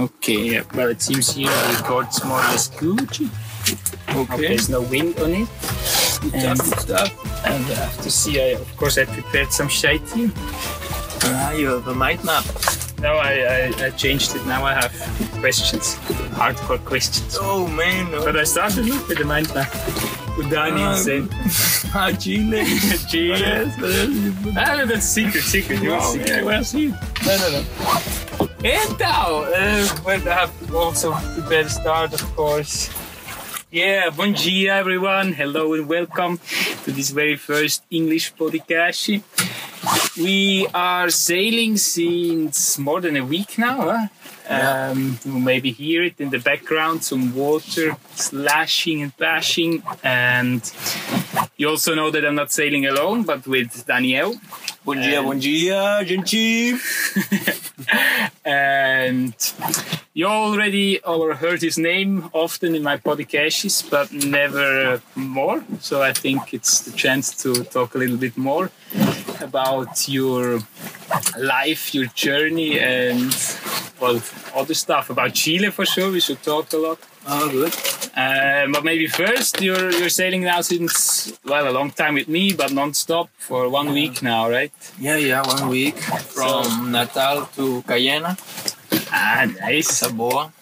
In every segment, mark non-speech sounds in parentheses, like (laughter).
Okay, yeah. well, it seems here the record's more or less good. Okay. There's no wind on it. Good And, stuff, and I have to see, I, of course, I prepared some shite here. Ah, you have a mind map. No, I, I, I changed it. Now I have questions, hardcore questions. Oh man, no. But I started look with the mind map. Udani Ah, insane. (laughs) Ah, Chile. (laughs) Chile. Yes, yes. Ah, that's secret, secret. You will see. yeah, well, see. No, no, no. Então, uh, well, I have also prepared start, of course. Yeah, bom dia, everyone. Hello and welcome to this very first English podcast. We are sailing since more than a week now. Huh? Um, you maybe hear it in the background, some water slashing and bashing. And you also know that I'm not sailing alone, but with Danielle. Bom dia, And- bom dia, gente. (laughs) and you already or heard his name often in my podcasts, but never more. So I think it's the chance to talk a little bit more about your life, your journey, and well, other stuff about Chile for sure. We should talk a lot. Oh, good. Uh, but maybe first, you're you're sailing now since well a long time with me, but non-stop for one week now, right? Yeah, yeah, one week from Natal to Cayena, Ah, nice. Saboa.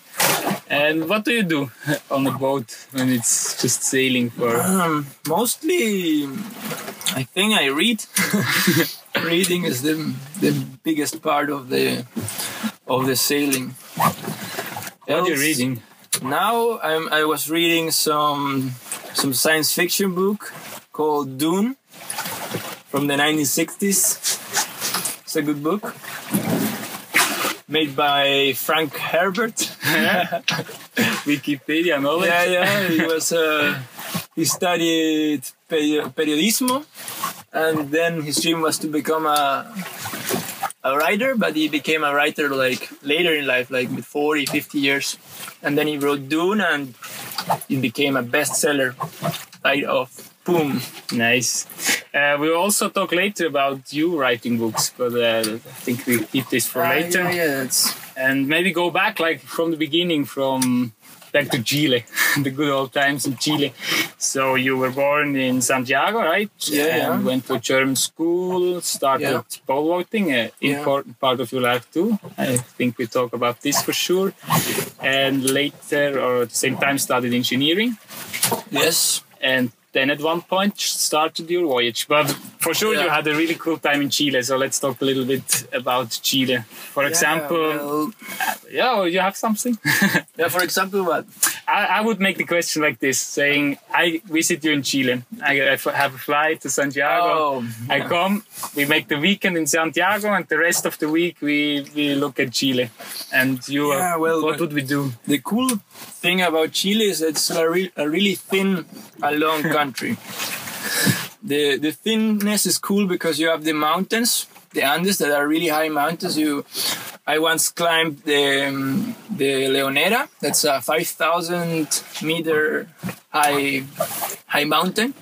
And what do you do (laughs) on a boat when it's just sailing for? Um, mostly, I think I read. (laughs) Reading is the the biggest part of the of the sailing. What are you reading? Now I'm, I was reading some some science fiction book called Dune from the 1960s. It's a good book made by Frank Herbert. (laughs) Wikipedia knowledge? yeah, yeah. He (laughs) was uh, he studied peri- periodismo, and then his dream was to become a a writer, but he became a writer like later in life, like with 40, 50 years. And then he wrote Dune, and it became a bestseller. Right off, boom. Nice. Uh, we'll also talk later about you writing books, but uh, I think we keep this for later. Ah, Yeah, yeah, And maybe go back like from the beginning, from back to Chile, (laughs) the good old times in Chile. So you were born in Santiago, right? Yeah, yeah. And went to German school, started Yeah. pole vaulting, an Yeah. important part of your life too. I think we talk about this for sure. And later, or at the same time, studied engineering. yes. and then at one point started your voyage. But for sure, you had a really cool time in Chile. So let's talk a little bit about Chile. For example, yeah, well, yeah, or you have something. (laughs) yeah, for example, what? I, I would make the question like this: saying, I visit you in Chile. I, I f- have a flight to Santiago. Oh, I come. We make the weekend in Santiago, and the rest of the week we we look at Chile. And you, Yeah, uh, well, what would we do? the cool thing about Chile is it's a, re- a really thin, a long country. (laughs) the the thinness is cool because you have the mountains, the Andes that are really high mountains. You, I once climbed the um, the Leonera. That's a five thousand meter high high mountain.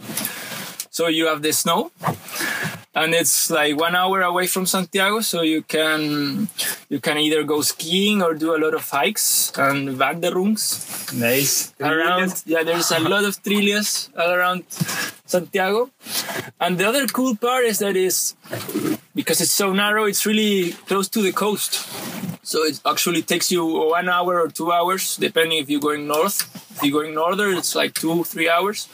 So you have the snow, and it's like one hour away from Santiago. So you can you can either go skiing or do a lot of hikes and wanderungs Nice. around. Yeah, there's a lot of trillas all around Santiago. And the other cool part is that is because it's so narrow, it's really close to the coast. So it actually takes you one hour or two hours, depending if you're going north. If you're going northern, it's like two, three hours.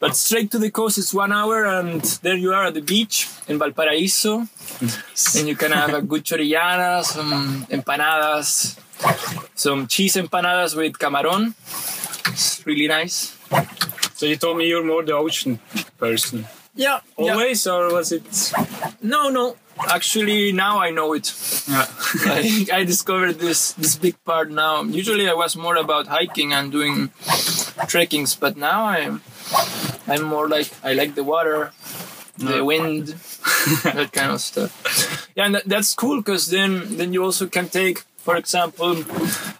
But straight to the coast is one hour, and there you are at the beach in Valparaíso. And you can have a good chorillana, some empanadas, some cheese empanadas with camarón. It's really nice. So you told me you're more the ocean person. Yeah. Always, or was it? No, no. Actually, now I know it. like, (laughs) I discovered this this big part now. Usually, I was more about hiking and doing trekkings, but now I'm I'm more like I like the water, the wind, (laughs) that kind of stuff. Yeah, and that, that's cool because then then you also can take, for example,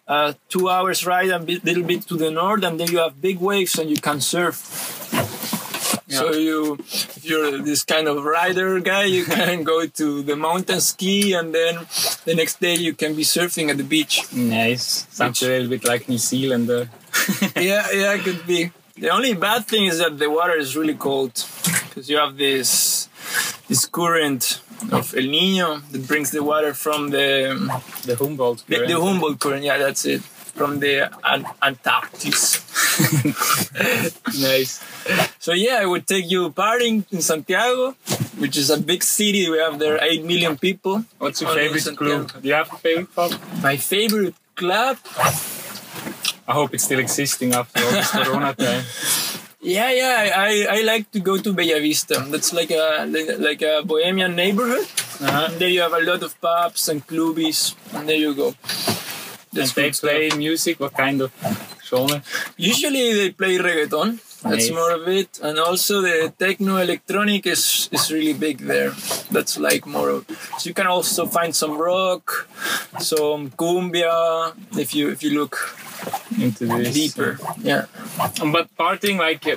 uh, two hours ride a bit, little bit to the north, and then you have big waves and you can surf. So you, if you're this kind of rider guy, you (laughs) can go to the mountain ski, and then the next day you can be surfing at the beach. Nice. Sounds a little bit like New Zealand. Uh, (laughs) yeah, yeah, it could be. The only bad thing is that the water is really cold because you have this this current of El Nino that brings the water from the the Humboldt. current. the Humboldt current. Yeah, that's it. From the An- Antarctic. (laughs) nice. So yeah, I would take you partying in Santiago, which is a big city. We have there eight million people. What's your favorite club? Do you have a favorite club? My favorite club. I hope it's still existing after all this (laughs) Corona time. Yeah, yeah. I, I, like to go to Bella Vista. That's like a like a bohemian neighborhood. Uh-huh. And there you have a lot of pubs and clubbies, and there you go. And they stuff. play music. What kind of genre? Usually they play reggaeton. That's Nice. more of it, and also the techno electronic is is really big there. That's like more of. So you can also find some rock, some cumbia if you if you look Into this deeper. Yeah. But partying, like, uh,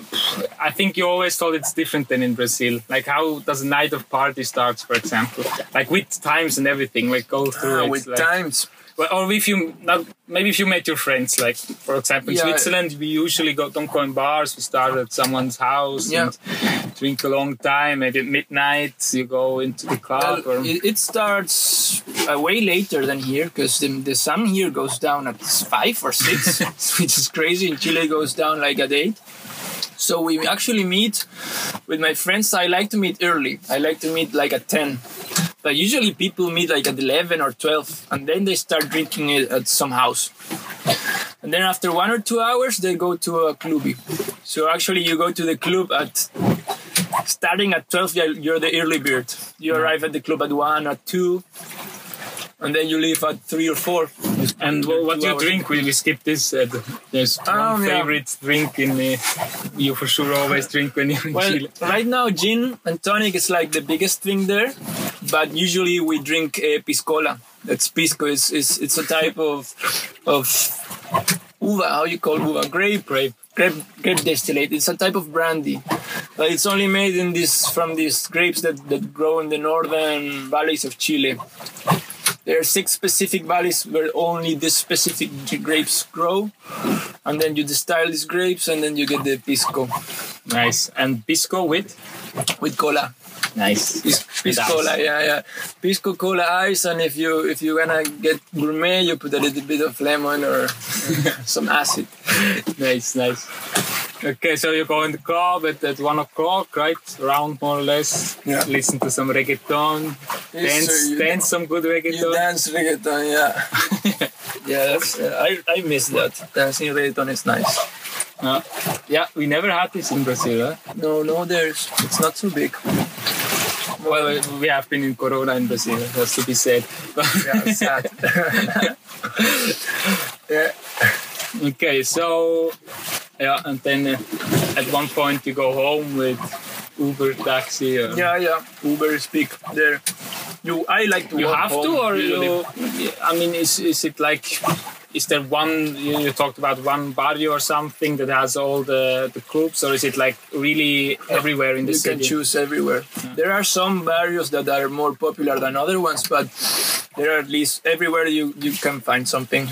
I think you always thought it's different than in Brazil. Like, how does a night of party starts, for example? Like with times and everything. Like, go through Ah, with like, times. Well, or if you not maybe if you met your friends, like for example in Yeah. Switzerland, we usually go don't go in bars. We start at someone's house Yeah. and drink a long time. Maybe at midnight you go into the club. Well, or, it, it starts uh, way later than here because the, the sun here goes down at five or six, (laughs) which is crazy. In Chile, it goes down like at eight. So we actually meet with my friends. I like to meet early. I like to meet like at ten. But usually people meet like at eleven or twelve, and then they start drinking it at some house. And then after one or two hours, they go to a clubby. So actually, you go to the club at starting at 12 you're the early bird you arrive at the club at 1 or 2 and then you leave at 3 or 4 and what, what do you hours. drink? We, we skip this. Uh, there's one Um, yeah. favorite drink in uh, you for sure always drink when you're in well Chile. right now gin and tonic is like the biggest thing there but usually we drink uh, piscola. That's pisco is it's, it's a type of of uva how you call uva? Grape grape grape, grape distillate. It's a type of brandy but it's only made in this from these grapes that, that grow in the northern valleys of chile. There are six specific valleys where only this specific grapes grow and then you distill these grapes and then you get the pisco. Nice. And pisco with? With cola nice. Pis- pisco cola yeah yeah pisco cola ice and if you if you're gonna get gourmet you put a little bit of lemon or (laughs) some acid (laughs) Nice, nice. Okay, so you go in the club at, at one o'clock, right? Around more or less. Yeah. Listen to some reggaeton. Yes, dance, sir, you- dance some good you reggaeton. dance reggaeton yeah (laughs) yeah that's uh, I, I miss that dancing reggaeton is nice Uh, yeah, we never had this in Brazil. Huh? no no there's it's not so big Well, we have been in Corona in Brazil, has to be said. yeah sad (laughs) yeah okay, so yeah, and then uh, at one point you go home with Uber, taxi. Or, yeah yeah Uber is big there you I like to You have to, or you? I mean, is is it like? Is there one you, you talked about one barrio or something that has all the the clubs, or is it like really everywhere in the you city? can choose everywhere. There are some barrios that are more popular than other ones, but there are at least everywhere you, you can find something.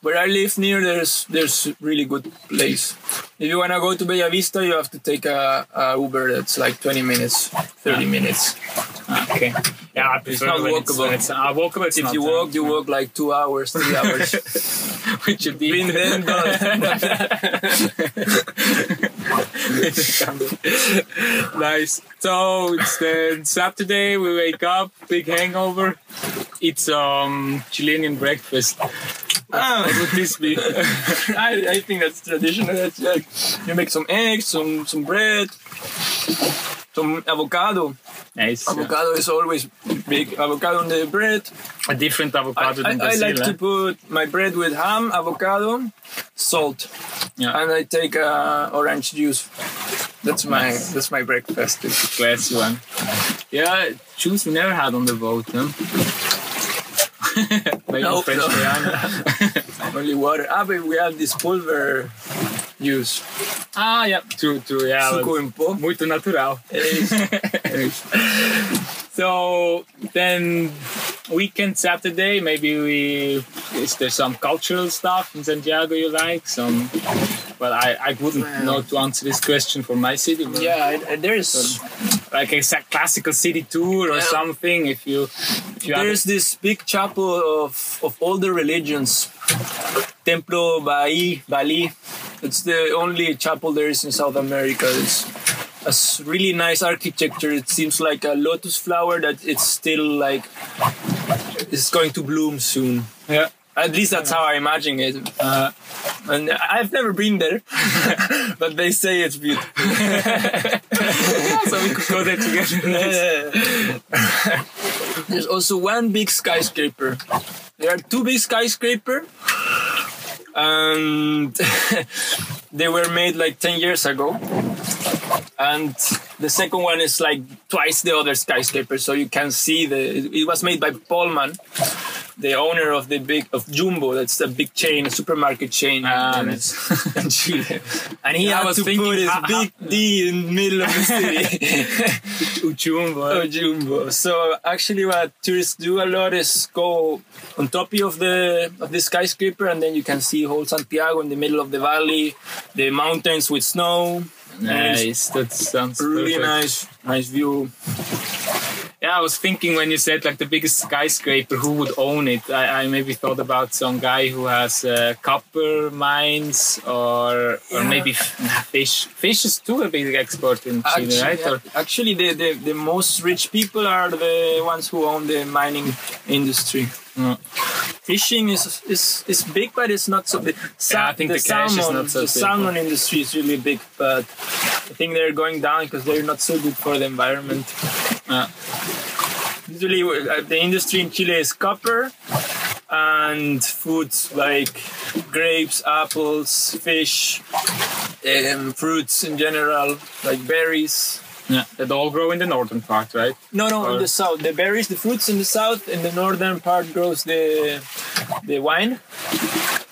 Where I live near, there's there's really good place. If you wanna go to Bella Vista, you have to take a, a Uber that's like 20 minutes, 30 minutes. Ah, Okay. Yeah, I prefer not walkable. It's, it's, uh, walkable. It's If not, you uh, walk, you walk like two hours, three hours. Which you did. Been done. nice. So it's the Saturday. We wake up, big hangover. It's um Chilean breakfast. Ah. What would this be? (laughs) I, I think that's traditional. That's like you make some eggs, some some bread, some avocado. nice. Avocado is always big. Avocado on the bread. A different avocado I, than I Brazil. I like to eh? put my bread with ham, avocado, salt, Yeah. and I take uh, orange juice. That's my that's my breakfast. classy one. Yeah, juice we never had on the boat, huh? No, (laughs) French no. (laughs) Only water. Ah, but we have this pulver juice. Ah, yeah, true, true, yeah. Suco but em pó. Muito natural. (laughs) so then weekend Saturday, maybe we is there some cultural stuff in Santiago you like? Some well I, I wouldn't Well. know to answer this question for my city. but Yeah, there's Like a classical city tour or Yeah. something if you if you have there's this big chapel of of all the religions. Templo Bahá'í, Bali. It's the only chapel there is in South America. It's a really nice architecture. It seems like a lotus flower that it's still like it's going to bloom soon. yeah. At least that's how I imagine it. Uh, And I've never been there, (laughs) but they say it's beautiful. (laughs) so we could go there together. (laughs) There's also one big skyscraper. There are two big skyscraper, and (laughs) they were made like ten years ago. And the second one is like twice the other skyscraper, so you can see the. It, was made by Paulmann, the owner of the big of Jumbo. That's the big chain, a supermarket chain Ah, in, (laughs) in Chile. And he Yeah, had to thinking put his big D in the middle of the city. (laughs) (laughs) Uchumbo. Oh, Jumbo. So actually, what tourists do a lot is go on top of the of the skyscraper, and then you can see whole Santiago in the middle of the valley, the mountains with snow. Nice. That sounds really perfect. nice, nice view. Yeah, I was thinking when you said like the biggest skyscraper, who would own it? I, I maybe thought about some guy who has uh, copper mines or or Yeah. maybe fish. Fish is too a big export in Chile, Actually, right? Or, actually the, the, the most rich people are the ones who own the mining industry. Fishing is, is is big, but it's not so big. Yeah, I think the cash is not so the big. salmon industry is really big, but I think they're going down because they're not so good for the environment. uh, Usually, uh, the industry in Chile is copper and foods like grapes, apples, fish, um, fruits in general, like berries. Yeah, that all grow in the northern part, right? No, no, Or- in the south. The berries, the fruits in the south. In the northern part grows the the wine,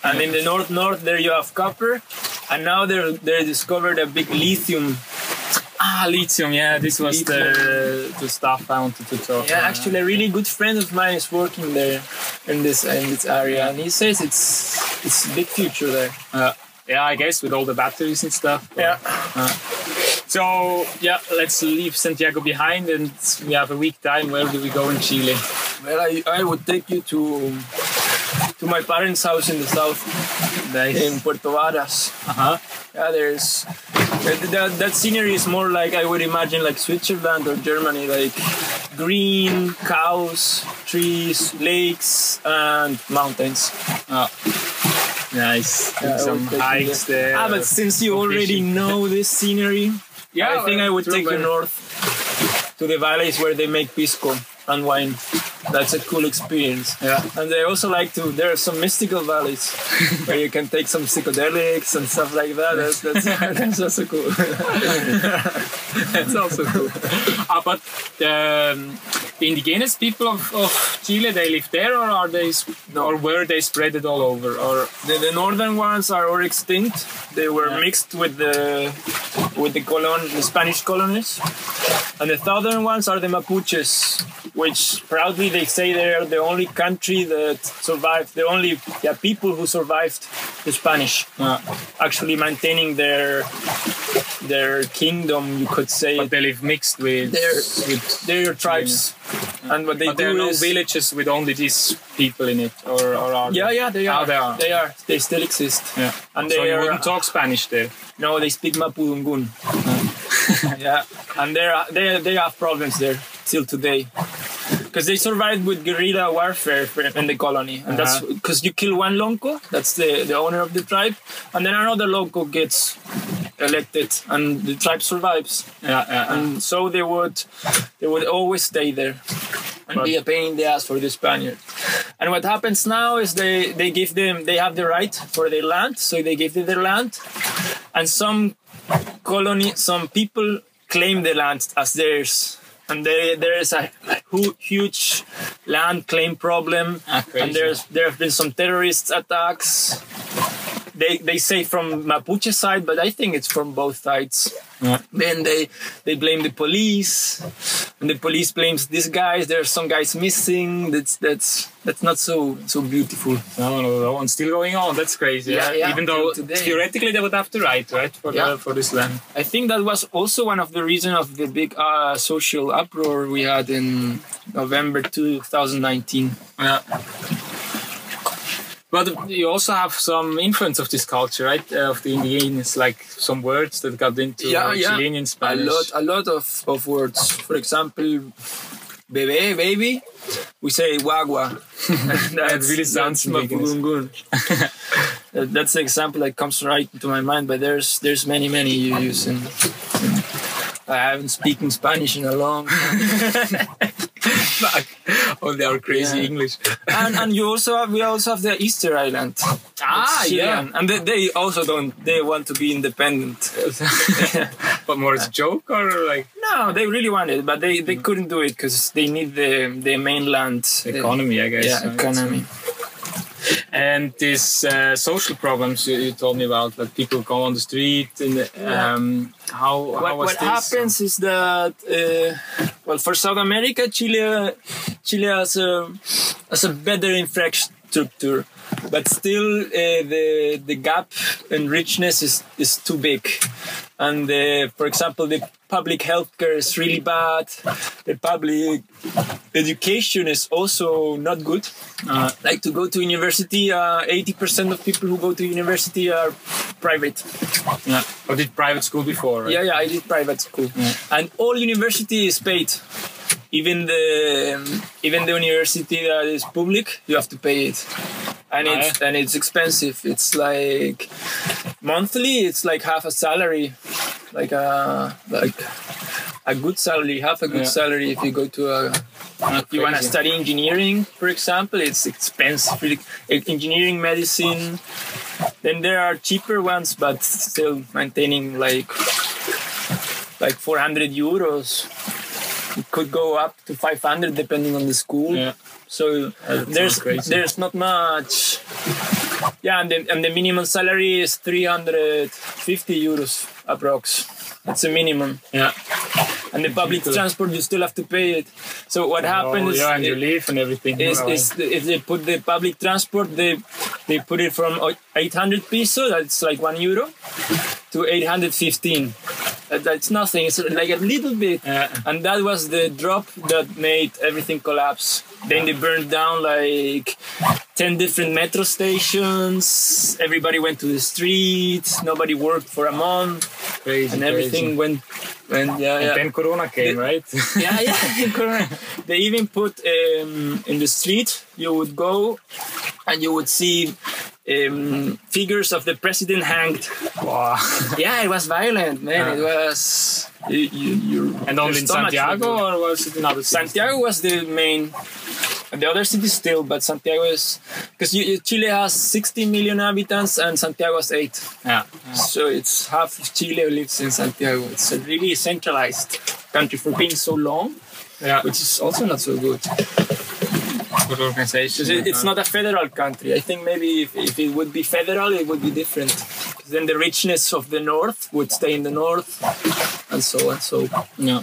and in the north north there you have copper, and now they they discovered a big lithium. Ah, lithium. Yeah, this was the the stuff I wanted to talk. Yeah, about. actually, a really good friend of mine is working there in this in this area, and he says it's it's a big future there. Uh, yeah, I guess with all the batteries and stuff. Yeah. So yeah, let's leave Santiago behind, and we have a week time. Where do we go in Chile? Well, I, I would take you to to my parents' house in the south, in Puerto Varas. Uh huh. Yeah, there's that, that, scenery is more like I would imagine like Switzerland or Germany, like green cows, trees, lakes, and mountains. Oh. Nice. Yeah, Some would take you hikes there. Ah, but since you already know this scenery, Yeah, I think I would take you north to the valleys where they make pisco and wine. That's a cool experience. Yeah. And they also like to. There are some mystical valleys where you can take some psychedelics and stuff like that. That's that's, (laughs) that's also cool. That's also cool. Ah, but um, the indigenous people of, of Chile, they live there, or are they, sp- or were they spread it all over? Or The, the northern ones are all extinct. They were Yeah. mixed with the with the colon the Spanish colonists, and the southern ones are the Mapuches, which proudly they say they are the only country that survived, the only yeah, people who survived the Spanish, uh, actually maintaining their their kingdom, you could say. but they live mixed with. They're, with they're tribes, and what they but there do are no is villages with only these people in it, or, or are yeah, there? yeah, they are. they are. They are. They still exist. Yeah. And so they you are- wouldn't talk Spanish there. No, they speak Mapudungun. (laughs) yeah, and they they they have problems there till today because they survived with guerrilla warfare in the colony, and that's Uh-huh. because you kill one lonco, that's the the owner of the tribe, and then another lonco gets elected, and the tribe survives, Yeah, yeah. and so they would they would always stay there. And But- be a pain in the ass for the Spaniards. And what happens now is they, they give them they have the right for their land, so they give them their land, and some colony some people claim the land as theirs. And they, there is a huge land claim problem. Ah, and there's there have been some terrorist attacks they they say from Mapuche side, but I think it's from both sides. Yeah. Then they they blame the police, and the police blames these guys. There are some guys missing. That's that's that's not so so beautiful. No, no, that one's still going on. That's crazy. Yeah, yeah, Even though theoretically they would have to write right, for Yeah. the, for this land. I think that was also one of the reason of the big uh, social uproar we had in November 2019. Yeah. But you also have some influence of this culture, right? Uh, of the indigenous, like some words that got into Yeah, yeah. Chilean A lot, a lot of, of words. For example, bebé, baby, we say guagua. (laughs) that really sounds mapudungun. (laughs) That's the example that comes right into my mind. But there's there's many many you use. And, and I haven't speaken Spanish in a long time. (laughs) Oh, they are crazy Yeah. English. and and you also have we also have the Easter Island. Ah, Chilean. and they, they also don't they want to be independent. (laughs) but more as a joke or like no, they really want it, but they, they couldn't do it because they need the the mainland economy, I guess. Yeah, economy. And these uh, social problems you, you told me about, that people go on the street and um, how, how What, what happens is that uh, well, for South America, Chile Chile has a has a better infrastructure, but still uh, the the gap in richness is is too big. And uh, for example, the public healthcare is really bad. The public education is also not good. Uh, Like to go to university, uh, 80% of people who go to university are private. yeah. Or did private school before? Right? Yeah, yeah, I did private school, and all university is paid. Even the even the university that is public, you have to pay it, and Ah, it's eh? and it's expensive. It's like monthly. It's like half a salary, like a like a good salary, half a good Yeah. salary if you go to a. Ah, if you want to study engineering, for example, it's expensive. Engineering, medicine. Then there are cheaper ones, but still maintaining like like 400 euros. It could go up to 500 depending on the school. Yeah. So there's there's not much. Yeah, and the, and the minimum salary is 350 euros approx. That's a minimum. Yeah. And the public transport you still have to pay it. So what happens oh, is yeah, and you leave and everything. is, Wow. is if they put the public transport, they they put it from 800 peso, that's like one euro, to 815. That, that's nothing. It's like a little bit, Yeah. and that was the drop that made everything collapse. Then they burned down like 10 different metro stations. Everybody went to the streets. Nobody worked for a month, crazy, and everything crazy. went. went yeah, And yeah then Corona came, right? (laughs) yeah, yeah, (laughs) correct. They even put um, in the street. You would go, and you would see um, figures of the president hanged. wow. (laughs) Yeah, it was violent, man. It was. You, you, you, And only in Santiago, or was it in other cities? Santiago was the main. and The other cities still, but Santiago is because Chile has 60 million inhabitants and Santiago has eight. Yeah. So it's half of Chile lives in Santiago. It's a really centralized country for being so long, Yeah. which is also not so good. Good organization. it- it's not a federal country. I think maybe if, if it would be federal, it would be different. then the richness of the north would stay in the north, and so on. So Yeah.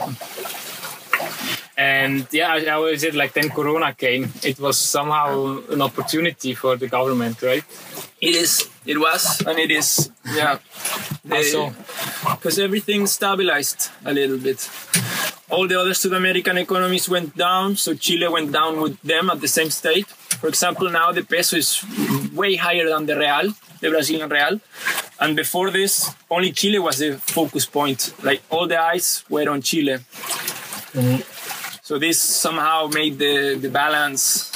And yeah, I I always said like then Corona came, it was somehow an opportunity for the government, right? it is. It was, and it is. Yeah. Because everything stabilized a little bit. All the other South American economies went down, so Chile went down with them at the same state. For example, now the peso is way higher than the real, the Brazilian real. And before this, only Chile was the focus point. Like all the eyes were on Chile. Mm-hmm. So this somehow made the, the balance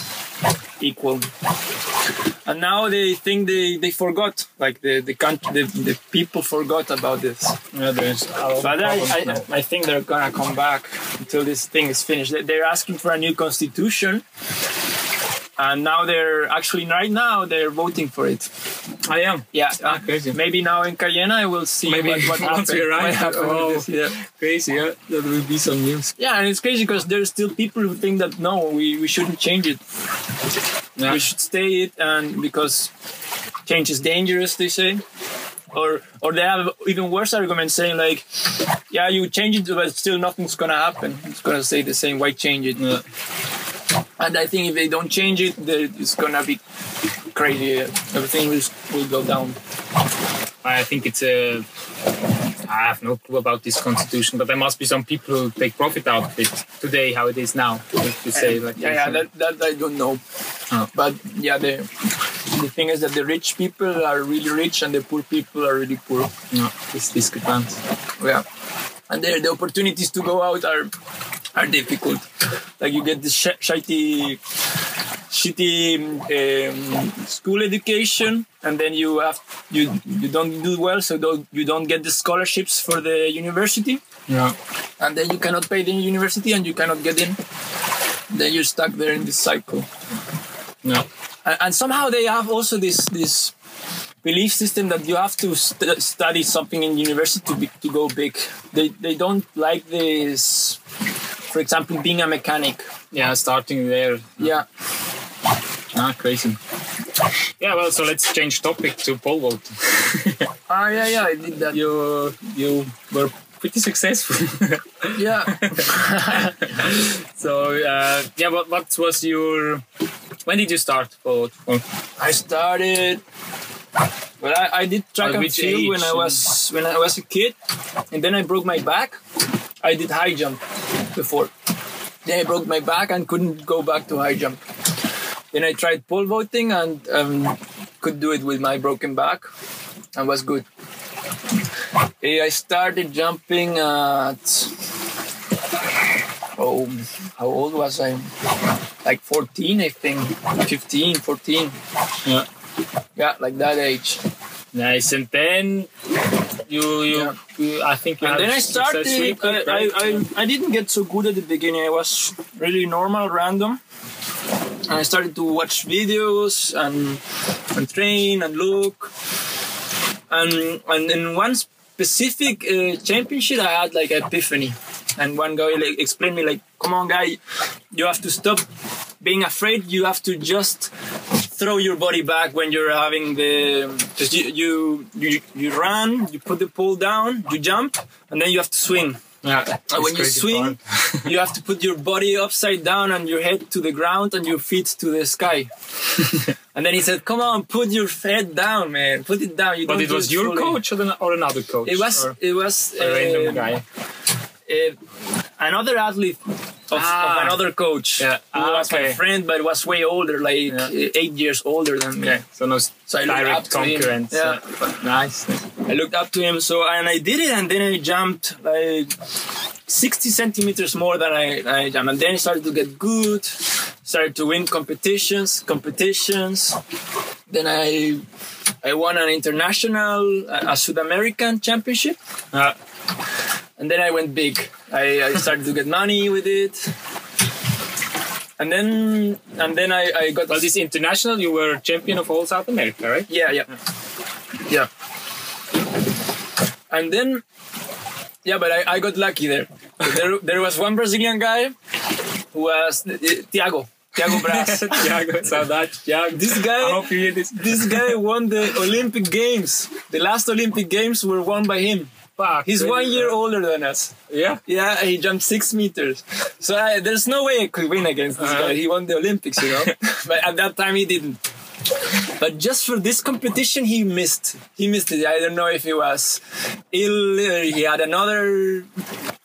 equal. And now they think they, they forgot, like the the country, the, the people forgot about this. Yeah, there's But I. I, I think they're gonna come back until this thing is finished. They're asking for a new constitution, and now they're actually right now they're voting for it. I am. Yeah, Ah, crazy. maybe now in Cayena I will see Maybe what, what (laughs) once happened. we arrive, what happened with oh. this, yeah. Crazy, yeah. That will be some news. yeah, and it's crazy because there's still people who think that no, we, we shouldn't change it. Yeah. we should stay it, and because change is dangerous, they say. Or, or they have even worse arguments saying like, yeah, you change it, but still nothing's gonna happen. It's gonna stay the same. Why change it? Yeah. And I think if they don't change it, it's gonna be crazy. Everything will, will go down. I think it's a. I have no clue about this constitution, but there must be some people who take profit out of it today, how it is now. If you say like yeah, yeah, that, that I don't know. Oh. But yeah, the the thing is that the rich people are really rich and the poor people are really poor. No, this discrepancy. Yeah, and the the opportunities to go out are are difficult. Like you get this sh- shitty shitty um, school education and then you have you you don't do well so don't, you don't get the scholarships for the university Yeah. and then you cannot pay the university and you cannot get in then you're stuck there in this cycle No. and, and somehow they have also this this belief system that you have to st- study something in university to, be, to go big they, they don't like this for example being a mechanic Yeah, starting there. yeah Ah, crazy. Yeah, well, so let's change topic to pole vault. (laughs) ah yeah yeah i did that you you were pretty successful. (laughs) yeah (laughs) so uh, yeah, what what was your? When did you start pole vault? I started. Well, I, I did track At and field when? I was when I was a kid, and then I broke my back. I did high jump before. Then I broke my back and couldn't go back to high jump. Then I tried pole vaulting and um, could do it with my broken back, and was good. I started jumping at oh, how old was I? Like 14, I think. 15, 14. Yeah. Yeah, like that age. Nice, and then you you, Yeah. you I think you And then I started. right? I, I, I didn't get so good at the beginning. I was really normal, random. And I started to watch videos and and train and look. And and in one specific uh, championship, I had like epiphany. And one guy like explained me like, "Come on, guy, you have to stop being afraid. You have to just." Throw your body back when you're having the because you, you you you run you put the pole down you jump and then you have to swing yeah, and when you swing (laughs) you have to put your body upside down and your head to the ground and your feet to the sky (laughs) and then he said come on put your head down man put it down you but it was your fully." coach or, the, or another coach? it was it was a random um, guy. Uh, another athlete of, Ah. of another coach Yeah. who Ah, was my friend but was way older like Yeah. uh, eight years older than me Okay, so no So I looked up direct to him. concurrence. Yeah. uh, nice. I looked up to him, so and I did it, and then I jumped like 60 centimeters more than I, I jumped, and then I started to get good, started to win competitions, competitions. Then I I won an international, a, a South American championship, Uh, and then I went big. I, I started to get money with it. And then, and then I, I got well, this international, you were champion of all South America, right? Yeah, yeah, yeah. And then, yeah, but I, I got lucky there. there. There was one Brazilian guy who was uh, Thiago, Thiago Braz. (laughs) Thiago, saudade, Thiago. This guy- I hope you hear this. this guy won the Olympic Games. The last Olympic Games were won by him. Fuck, He's really? one year older than us. Yeah. Yeah, he jumped six meters. So I, there's no way I could win against this Uh-huh. guy. He won the Olympics, you know. (laughs) but at that time he didn't. But just for this competition, he missed. He missed it. I don't know if he was ill. Or he had another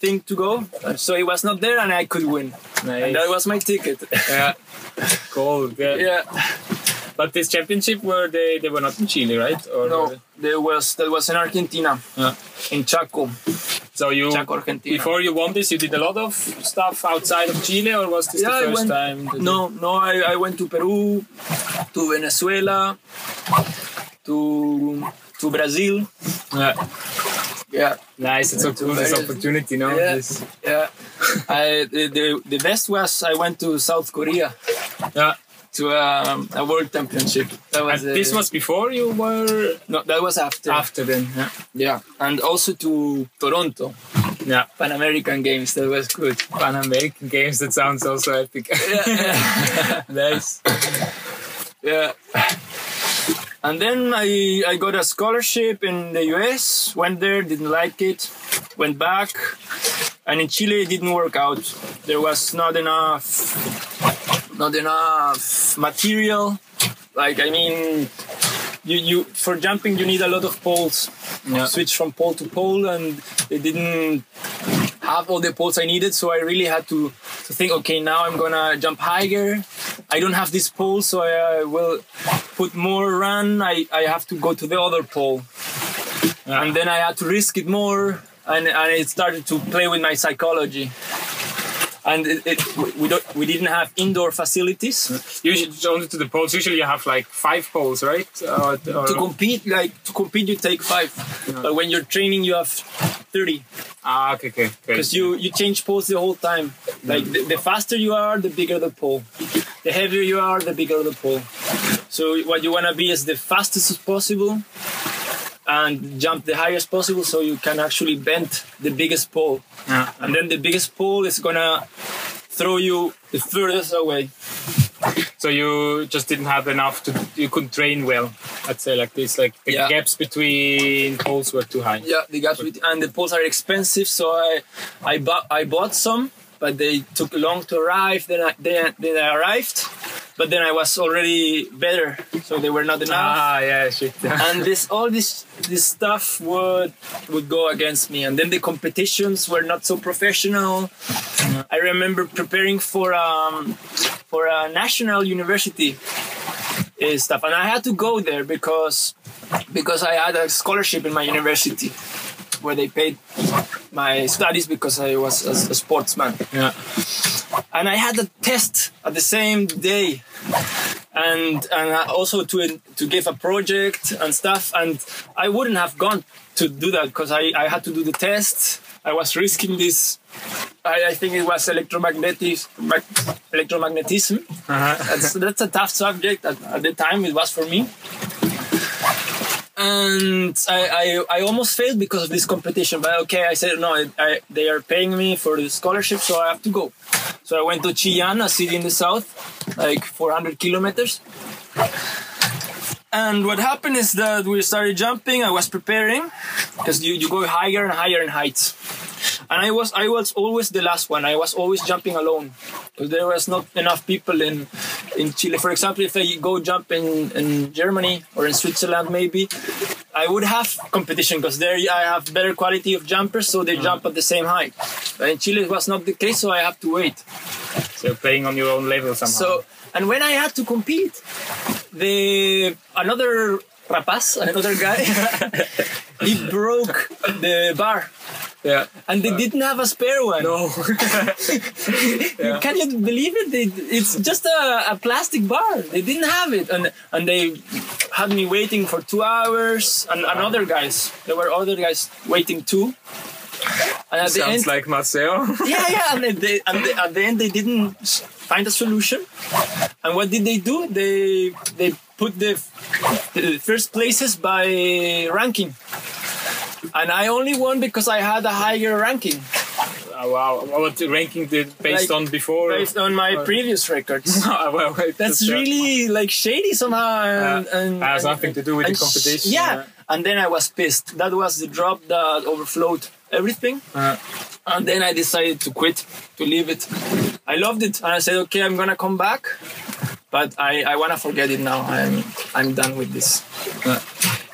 thing to go, so he was not there, and I could win. And that was my ticket. Yeah. (laughs) Cool. Yeah. yeah. But this championship were they they were not in Chile, right? Or No, there was that was in Argentina, Yeah. in Chaco, So you Chaco, Argentina. before you won this, you did a lot of stuff outside of Chile, or was this Yeah, the first went- time? that you- No, no, I, I went to Peru, to Venezuela, to to Brazil. Yeah. Yeah, Nice. It's so Went to cool this opportunity, no? Yeah. This- yeah. I the, the the best was I went to South Korea yeah. To um, a world championship. That And this was before you were no, that was after. after then. Yeah. Yeah, and also to Toronto Yeah. Pan American Games. That was good. Pan American Games. That sounds also epic. (laughs) Yeah, (laughs) nice. Yeah. And then I, I got a scholarship in the US, went there, didn't like it, went back. And in Chile, it didn't work out. There was not enough, not enough material. Like, I mean, you, you for jumping, you need a lot of poles. Yeah. Switch from pole to pole, and they didn't have all the poles I needed. So I really had to, to think, okay, now I'm gonna jump higher. I don't have this pole, so I uh, will put more run. I, I have to go to the other pole. And then I had to risk it more, and, and it started to play with my psychology. And it, it, we- don't, we didn't have indoor facilities. Usually, only to the poles. Usually, you have like five poles, right? Uh, To compete, like to compete, you take five, but when you're training, you have thirty. ah, okay, okay, because you you change poles the whole time. Like the, the faster you are, the bigger the pole. The heavier you are, the bigger the pole. So what you want to be is the fastest as possible and jump the highest possible so you can actually bend the biggest pole. Yeah. And then the biggest pole is gonna throw you the furthest away. So you just didn't have enough to. You couldn't train well. I'd say like this. Like the Yeah. gaps between poles were too high. Yeah, the gaps with, and the poles are expensive, so I I bought I bought some, but they took long to arrive. Then I then, then I arrived, but then I was already better, so they were not enough. Ah, yeah, shit. (laughs) and this all this this stuff would would go against me and then the competitions were not so professional i remember preparing for um for a national university uh, stuff and i had to go there because because i had a scholarship in my university where they paid my studies because i was a, a sportsman yeah. And I had a test at the same day, and and also to to give a project and stuff, and I wouldn't have gone to do that because I, I had to do the test. I was risking this. I, I think it was electromagnetic mag, electromagnetism. Uh-huh. That's that's a tough subject at, at the time. It was for me. And I, I, I almost failed because of this competition. But okay, I said no. I, they are paying me for the scholarship, so I have to go. So I went to Chillán, a city in the south, like 400 kilometers. And what happened is that we started jumping. I was preparing because you, you go higher and higher in heights. And I was I was always the last one. I was always jumping alone because there was not enough people in in Chile. For example, if I go jump in, in Germany or in Switzerland, maybe I would have competition because there I have better quality of jumpers, so they mm. jump at the same height. But in Chile, it was not the case, so I have to wait. So playing on your own level somehow. So and when I had to compete, the another rapaz, another guy, (laughs) he broke the bar. yeah. And they didn't have a spare one. No. (laughs) You Can you believe it? They, it's just a, a plastic bar. They didn't have it, and and they had me waiting for two hours, and, and other guys. There were other guys waiting too. And at the Sounds end, like Marcel. (laughs) yeah, yeah, and they, and they, at the end they didn't find a solution. And what did they do? They they put the, the first places by ranking. And I only won because I had a higher ranking Oh, wow. What ranking did based Like, on before? based on my previous records. (laughs) Well, That's uh, really like shady somehow. And, Yeah. and, Has and- nothing to do with the competition, yeah. yeah. and then I was pissed. That was the drop that overflowed everything. Uh, And then I decided to quit, to leave it. I loved it, and I said, okay, I'm gonna come back, but I, I wanna forget it now. I'm I'm done with this.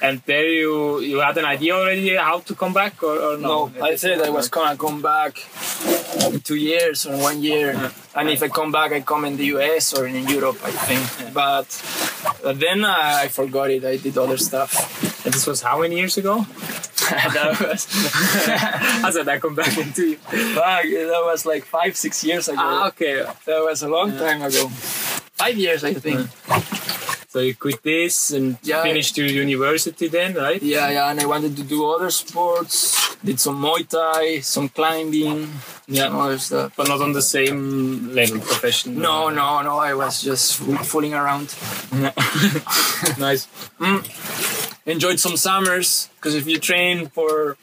and there you you had an idea already how to come back or, or no? No, I said I was gonna come back in two years or one year, and if I come back, I come in the US or in Europe, I think. But, but then I forgot it. I did other stuff. And this was how many years ago? (laughs) that was (laughs) I said I come back in two years. fuck, that was like five six years ago. Ah, okay. That was a long time ago. Five years, I think. So you quit this and Yeah. finished your university then, right? Yeah, yeah, and I wanted to do other sports. Did some Muay Thai, some climbing, Yeah. some other stuff. But not on the same level, professional. No, no, no. I was just fooling around. (laughs) nice. Mm Enjoyed some summers because if you train for,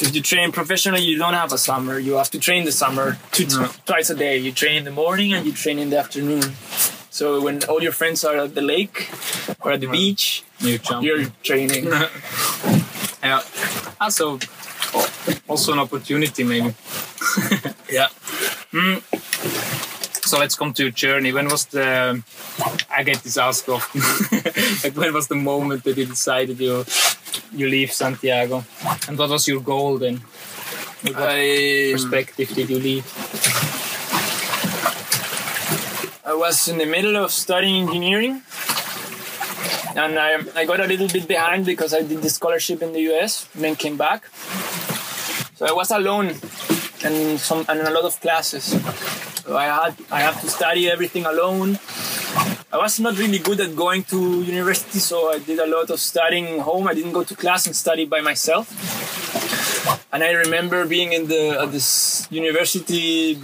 if you train professionally, you don't have a summer. You have to train the summer two, No. twice a day. You train in the morning and you train in the afternoon. So when all your friends are at the lake or at the beach, You you're training. (laughs) yeah. Also, also an opportunity maybe. (laughs) yeah. Hmm. So let's come to your journey. When was the? I get this asked often. (laughs) like when was the moment that you decided you you leave Santiago, and what was your goal then? What I perspective did you leave? I was in the middle of studying engineering, and I, I got a little bit behind because I did the scholarship in the US then came back. So I was alone and some and a lot of classes. So I had I have to study everything alone. I was not really good at going to university, so I did a lot of studying home. I didn't go to class and study by myself. And I remember being in the at this university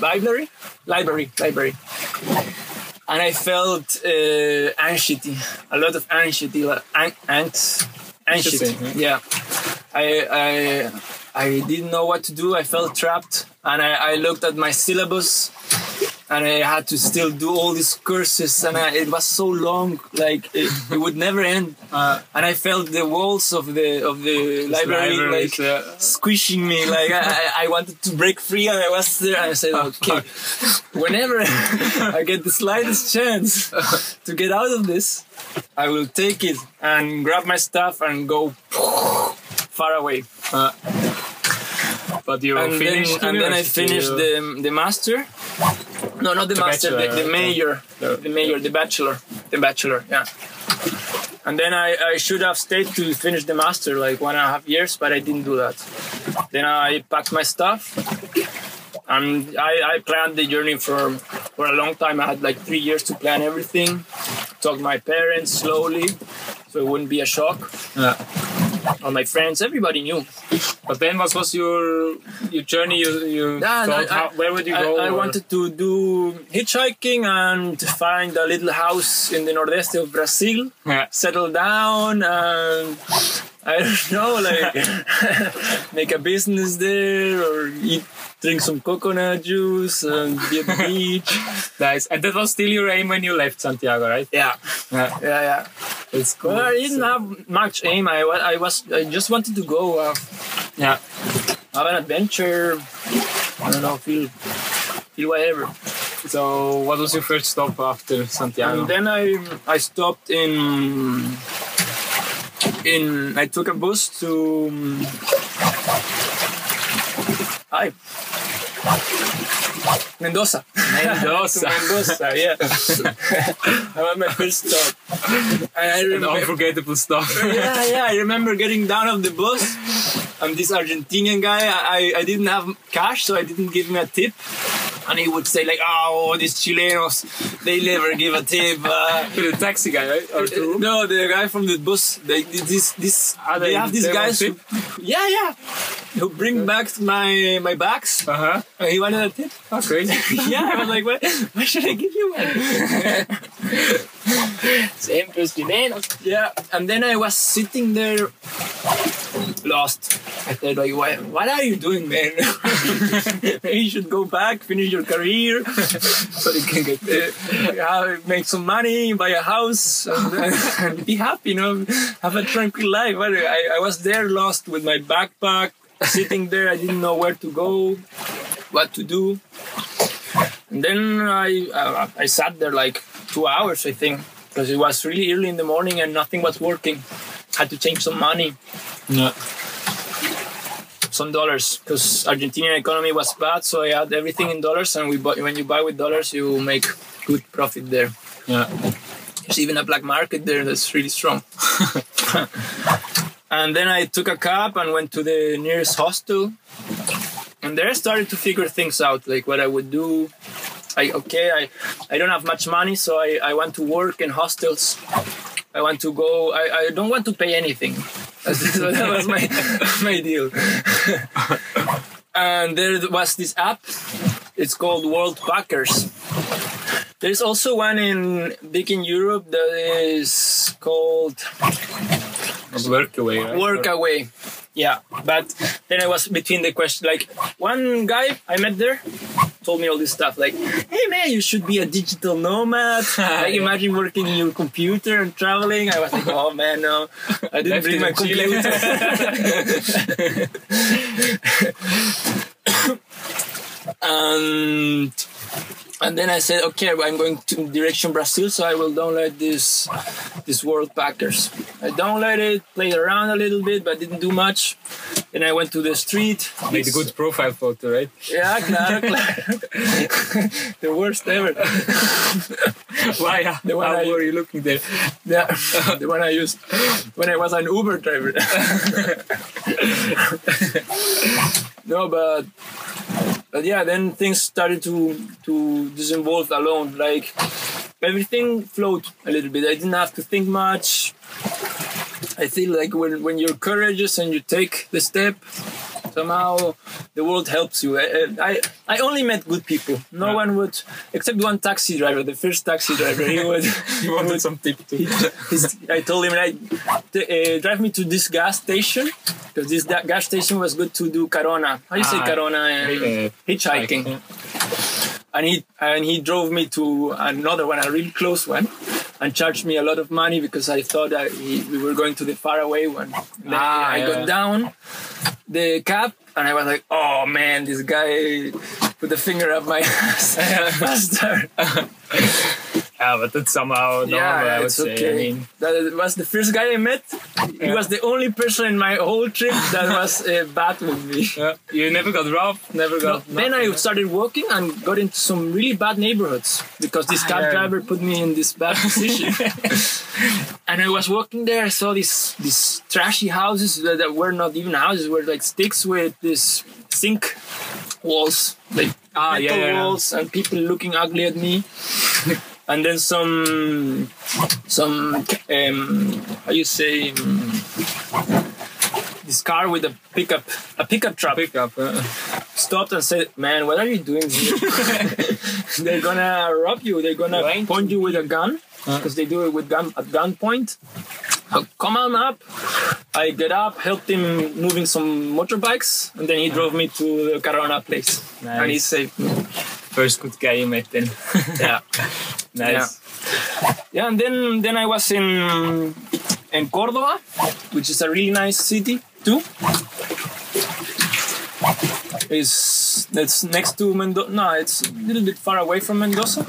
library, library, library, and I felt uh, anxiety, a lot of anxiety, like an- angst, anxiety. Yeah, I I I didn't know what to do. I felt trapped, and I, I looked at my syllabus and I had to still do all these courses, and I, it was so long, like it, it would never end. (laughs) Uh, And I felt the walls of the of the library like uh, squishing me. Like I, I- wanted to break free, and I was there. And I said, (laughs) "Okay, whenever I get the slightest chance to get out of this, I will take it and grab my stuff and go far away." uh, but you and then, finished. and then I finished the the master. No, not the, The master, the, bachelor, the major, The- the major, the bachelor, the bachelor. Yeah. And then I, I should have stayed to finish the master like one and a half years, but I didn't do that. Then I packed my stuff, and I, I planned the journey for for a long time. I had like three years to plan everything. Talk to my parents slowly, so it wouldn't be a shock. Yeah. All my friends, everybody knew. But then, what was your your journey? You you no, thought, I- how, where would you I, go? I wanted to do hitchhiking and find a little house in the nordeste of Brazil, Yeah. settle down, and I don't (laughs) know, like (laughs) make a business there or eat, drink some coconut juice and be at the (laughs) beach. Nice. And that was still your aim when you left Santiago, right? Yeah, Yeah. yeah, yeah. It's cool. Well, I didn't have much aim. I, I was, I just wanted to go uh, Yeah. have an adventure. I don't know, feel, feel whatever. So, what was your first stop after Santiago? And then I I stopped in in I took a bus to hi Mendoza. Mendoza. Mendoza, yeah. that was my first stop. And I An remember, unforgettable stop. (laughs) yeah, yeah. I remember getting down of the bus, and this Argentinian guy, I, I didn't have cash, so I didn't give him a tip. And he would say like, "Oh, these Chilenos, they never give a tip." Uh, (laughs) the taxi guy, right? No, the guy from the bus. They this this. Ah, they, they- have these guys. Who, yeah, yeah. Who bring back my my bags. Uh huh. And he wanted a tip. Okay. (laughs) yeah, I was like, what? Why should I give you one? Same, (laughs) Siempre chilenos. Yeah, and then I was sitting there, lost. I said, like, what, what are you doing, man? (laughs) You should go back, finish your career, (laughs) so you can get uh, make some money, buy a house, and, (laughs) and be happy, you know, have a tranquil life. I, I was there, lost with my backpack, sitting there. I didn't know where to go, what to do. And then I, uh, I sat there like two hours, I think, because it was really early in the morning and nothing was working. Had to change some money, Yeah. some dollars, because Argentinian economy was bad. So I had everything in dollars, and we bought, when you buy with dollars, you make good profit there. Yeah. There's even a black market there that's really strong. (laughs) and then I took a cab and went to the nearest hostel. And there I started to figure things out, like what I would do. I okay, I, I don't have much money, so I, I want to work in hostels. I want to go. I, I don't want to pay anything. so (laughs) that was my (laughs) my deal. (laughs) and there was this app. It's called World Packers. There's also one in big in Europe that is called Work away, right? Workaway. Yeah, but then I was between the question. Like one guy I met there told me all this stuff. Like, hey man, you should be a digital nomad. (laughs) like, imagine working in your computer and traveling. I was like, oh man, no, I didn't bring my computer. (laughs) (laughs) and and then I said, okay, I'm going to direction Brazil, so I will download this this World Packers. I downloaded, it, played around a little bit, but didn't do much. Then I went to the street. Made a good profile photo, right? Yeah, claro, claro. (laughs) the worst ever. (laughs) Why? How The one I- were you looking there? Yeah, the one I used when I was an Uber driver. (laughs) no, but but yeah, then things started to to disinvolve alone. Like everything flowed a little bit. I didn't have to think much. I feel like when when you're courageous and you take the step, somehow the world helps you. I I, I only met good people. No Yeah. one would, except one taxi driver, the first taxi driver. He would. (laughs) You wanted some tip too. I told him like, uh, drive me to this gas station because this gas station was good to do carona. How you say Ah, carona? Um, uh, hitchhiking. And he and he drove me to another one, a really close one, and charged me a lot of money because I thought that he, we were going to the faraway one. Then Ah, I yeah. got down the cab and I was like, oh man, this guy put the finger up my (laughs) ass (laughs) faster. (laughs) Yeah, but that's somehow normal, I would it's say. okay. I mean, that was the first guy I met. He was the only person in my whole trip that (laughs) was uh, bad with me. yeah, you never got robbed, never No, got. then I started walking and got into some really bad neighborhoods because this Ah, cab yeah. driver put me in this bad position. (laughs) and I was walking there, I saw these these trashy houses that, that were not even houses, were like sticks with this zinc walls, like Ah, metal yeah, yeah, yeah. walls, and people looking ugly at me. And then some some um, how you say um, this car with a pickup a pickup truck Pick up. Uh, stopped and said, "Man, what are you doing here? (laughs) (laughs) They're gonna rob you. They're gonna point you with a gun Uh, because they do it with gun at gunpoint." So, Come on up. I get up, helped him moving some motorbikes, and then he drove me to the Carona place, and he Nice. saved me. first good guy you met then. (laughs) Yeah, nice. yeah. And then then I was in in Cordoba, which is a really nice city too. Is that's next to Mendoza? No, it's a little bit far away from Mendoza,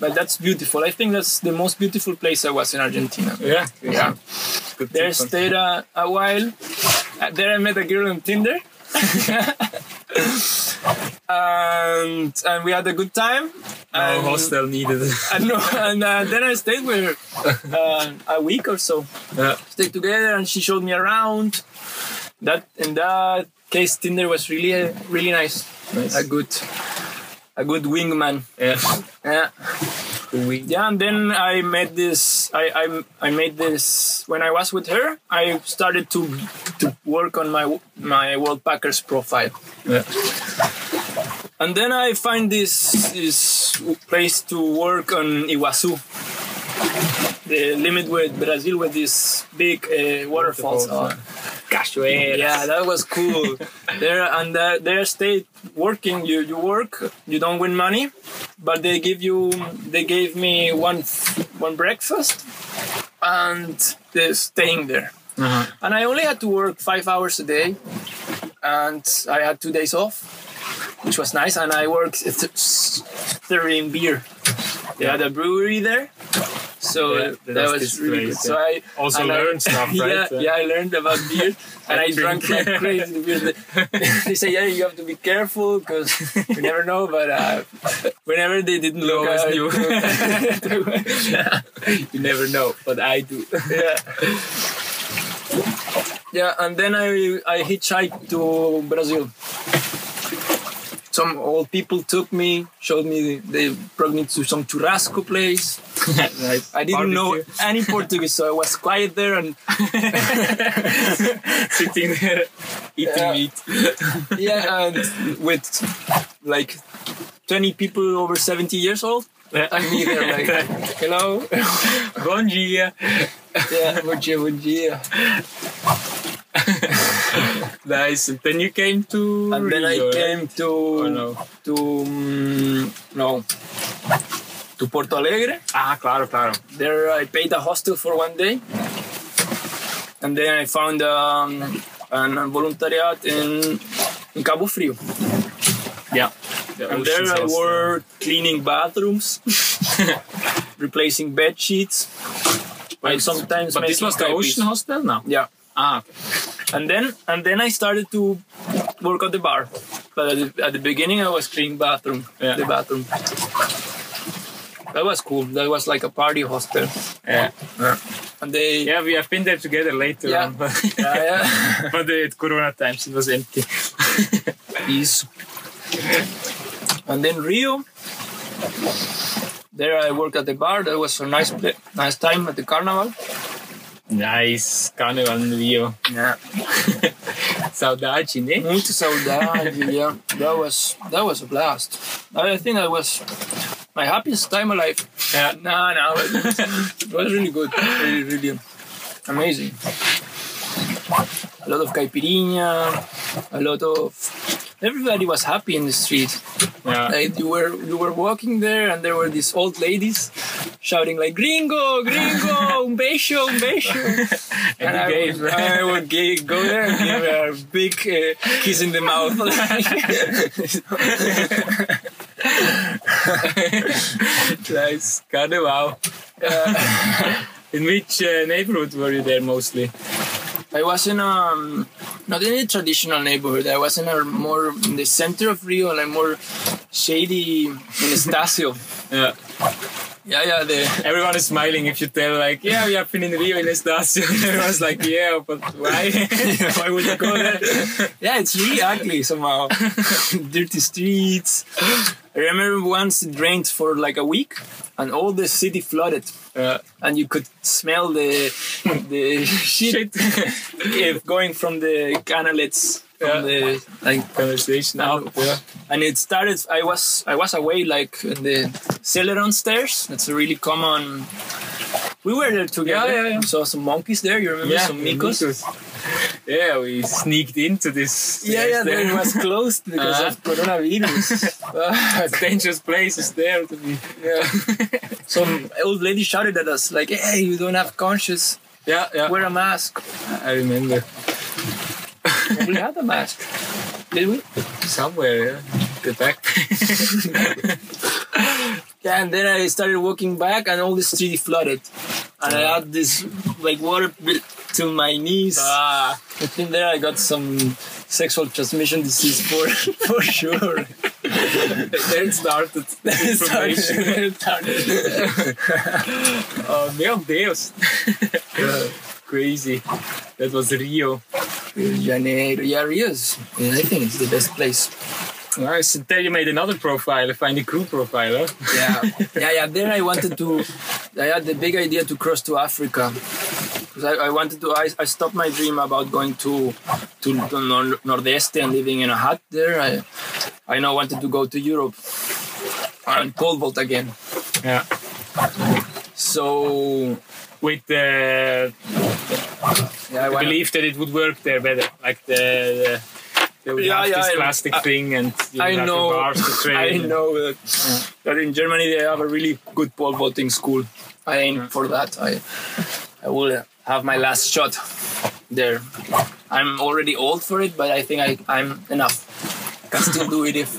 but that's beautiful. I think that's the most beautiful place I was in Argentina. Yeah. Yeah. Good There stayed a, a while. Uh, there I met a girl on Tinder. (laughs) and and we had a good time. No hostel needed. (laughs) and, no, and uh, then I stayed with her uh, a week or so. yeah. Stayed together, and she showed me around. That in that case, Tinder was really really nice. Nice. A good a good wingman. Yeah. Yeah. Yeah, and then I made this. I, I I made this when I was with her. I started to to work on my my World Packers profile, yeah. and then I find this this place to work on Iguazu, the limit with Brazil with these big uh, waterfalls. Waterfalls, Oh, Cachoeiras. yeah, that was cool. (laughs) there and uh, there, stay working. You you work. You don't win money, but they give you. They gave me one one breakfast, and they're staying there. Uh-huh. And I only had to work five hours a day, and I had two days off, which was nice. And I worked at stirring beer. They had a brewery there, so Yeah, that was really good. So. I Also learned I- (laughs) stuff, yeah, right? yeah, I learned about beer, (laughs) and I drank like crazy. beer. (laughs) They say, yeah, you have to be careful because you never know. But uh, whenever they didn't look, knew. yeah. You never know, but I do. yeah. Yeah, and then I I hitchhiked to Brazil. Some old people took me, showed me, they brought me to some churrasco place. (laughs) nice. I didn't know any Portuguese, so I was quiet there and (laughs) sitting there eating Yeah. meat. (laughs) yeah, and with like 20 people over 70 years old. And me there like, hello. Bom dia. yeah, bom dia, bom dia. Nice. And then you came to. and then I Rio, right? came to Oh, no. to um, no to Porto Alegre. Ah, claro, claro. There I paid a hostel for one day, and then I found um, an voluntariat in, in Cabo Frio. Yeah. The And there I worked cleaning bathrooms, (laughs) replacing bed sheets. I sometimes But this was the. Ocean Hostel now? Yeah. Ah, and then and then I started to work at the bar. But at the, at the beginning, I was cleaning bathroom, Yeah. the bathroom. That was cool. That was like a party hostel, Yeah. and they Yeah, we have been there together later Yeah. on. But, yeah, yeah. (laughs) but at Corona times it was empty. (laughs) Is. and then Rio. There I worked at the bar. That was a nice nice time at the carnival. Nice. Carnival in Rio. Yeah. (laughs) Saudade, né? Muito saudade, yeah. That was that was a blast. I think that was my happiest time alive. Yeah. No, no, it was, it was really good. Really, really amazing. A lot of caipirinha, a lot of everybody was happy in the street. Yeah. Like you were you were walking there and there were these old ladies shouting like gringo, gringo, un beso, un beso. (laughs) And you I gave. would, I would gi- go there and give her a big uh, kiss in the mouth. (laughs) (laughs) nice. Carnival. in which uh, neighborhood were you there mostly? I was in a um, not in a traditional neighborhood. I was in a more in the center of Rio, like more shady in Estacio. (laughs) Yeah. yeah, yeah. The Everyone is smiling if you tell like, yeah, we have been in Rio in Estacio. Everyone's (laughs) like, yeah, but why? (laughs) why would you go there? yeah, it's really ugly somehow. Dirty streets. I remember once it rained for like a week, and all the city flooded, Uh, and you could smell the the (laughs) shit, (laughs) if going from the canalets from Yeah. the like conversation up. Yeah. and it started i was i was away like in the Selarón stairs that's a really common we were there together Yeah, yeah, yeah. saw some monkeys there you remember some micos Yeah, we sneaked into this. yeah yeah there it was closed because Uh-huh. of coronavirus a (laughs) dangerous place is there to be. yeah. some old lady shouted at us like hey you don't have conscience Yeah, yeah. wear a mask I remember we had a mask did we somewhere. Yeah. The back. (laughs) Yeah, and then I started walking back, and all the street flooded, and I had this like water till my knees. ah, I think there I got some sexual transmission disease for (laughs) for sure. (laughs) there it started. (laughs) The It started- started. oh, meu Deus. Crazy. That was Rio. Rio de Janeiro, yeah, Rio's. Yeah, I think it's the best place. Nice. And then you made another profile, a Find a Crew profile, huh? Yeah, yeah, yeah. Then I wanted to. I had the big idea to cross to Africa. Because I, I wanted to. I, I stopped my dream about going to to, to Nor- Nordeste and living in a hut there. I I now wanted to go to Europe and pole vault again. Yeah. So With the, yeah, I believe that it would work there better. Like the, the they would Yeah, have yeah, this I- plastic I- thing and you I have know. the (laughs) bars to train. I know that, that in Germany they have a really good pole vaulting school. I aim for that. I I will have my last shot there. I'm already old for it, but I think I, I'm enough. I can still do it if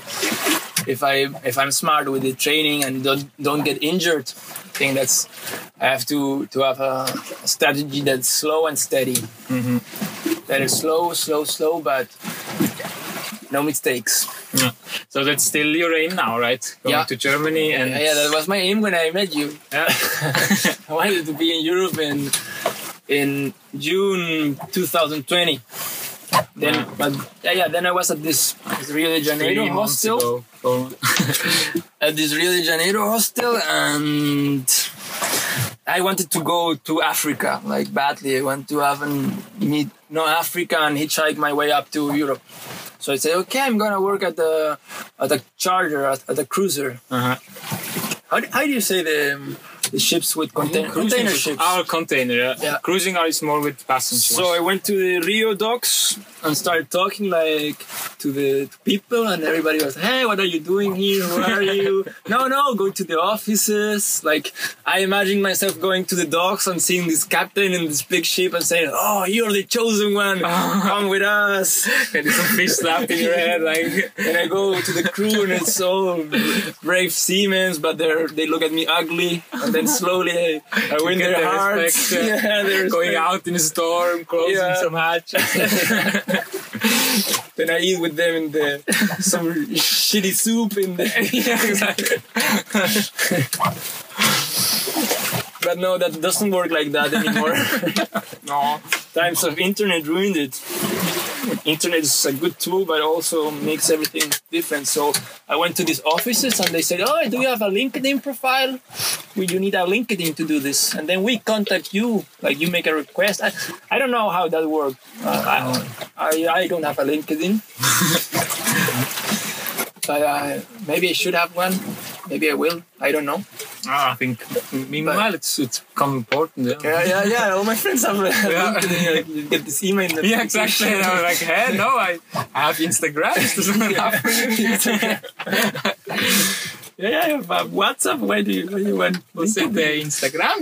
if I if I'm smart with the training and don't don't get injured. I think that's I have to to have a, a strategy that's slow and steady. Mm-hmm. That is slow, slow, slow, but no mistakes. Yeah. So that's still your aim now, right? Going Yeah. to Germany and Yeah, yeah, that was my aim when I met you. Yeah. (laughs) I wanted to be in Europe in in June 2020. Then, Wow. but yeah, yeah. Then I was at this, Rio de Janeiro hostel. (laughs) At this Rio de Janeiro hostel, and I wanted to go to Africa like badly. I want to have an meet no Africa and hitchhike my way up to Europe. So I said, okay, I'm gonna work at the at a charger at, at a cruiser. uh-huh. How, how do you say the the ships with contain- Cruising container ships. Our container, yeah. Yeah. Cruising is more with passengers. So I went to the Rio docks and started talking like to the to people, and everybody was, "Hey, what are you doing here? Who are you?" (laughs) no, no, go to the offices. Like I imagine myself going to the docks and seeing this captain in this big ship and saying, "Oh, you're the chosen one. (laughs) Come with us." Getting some fish slapped in your head, like. (laughs) And I go to the crew, and it's all brave seamen, but they are they look at me ugly, and then (laughs) slowly I, win their their hearts. respect, (laughs) uh, yeah, their Going out in a storm, closing Yeah. some hatches. (laughs) Then I eat with them in the some shitty soup in the. yeah, exactly. But no, that doesn't work like that anymore. No. Times of internet ruined it. Internet is a good tool, but also makes everything different. So I went to these offices and they said, "Oh, do you have a LinkedIn profile? Well, you need a LinkedIn to do this." And then we contact you, like you make a request. I, I don't know how that worked. Uh, I, I I don't have a LinkedIn. (laughs) but uh, maybe I should have one. Maybe I will. I don't know. Ah, I think meanwhile it's it's become important. Yeah, Yeah, yeah, yeah. All my friends have (laughs) Yeah. (laughs) LinkedIn. Like, get this email. Yeah, exactly. And I was like, hey, no, I, I have Instagram. This doesn't enough for you. Yeah, (laughs) yeah, yeah. But WhatsApp. Why do you? Why do you want? What's it, the Instagram?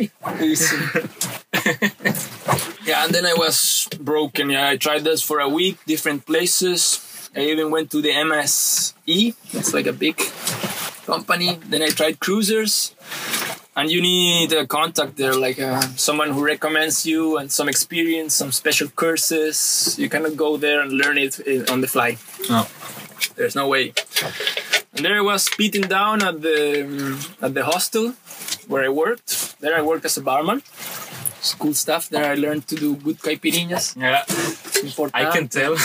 yeah, and then I was broken. Yeah, I tried this for a week, different places. I even went to the MSC. It's like a big company. Then I tried cruisers. And you need a contact there, like uh, someone who recommends you and some experience, some special courses. You cannot go there and learn it uh, on the fly. No. There's no way. And there I was beaten down at the at the hostel where I worked. There I worked as a barman. School stuff. There I learned to do good caipirinhas. Yeah, Important. I can tell.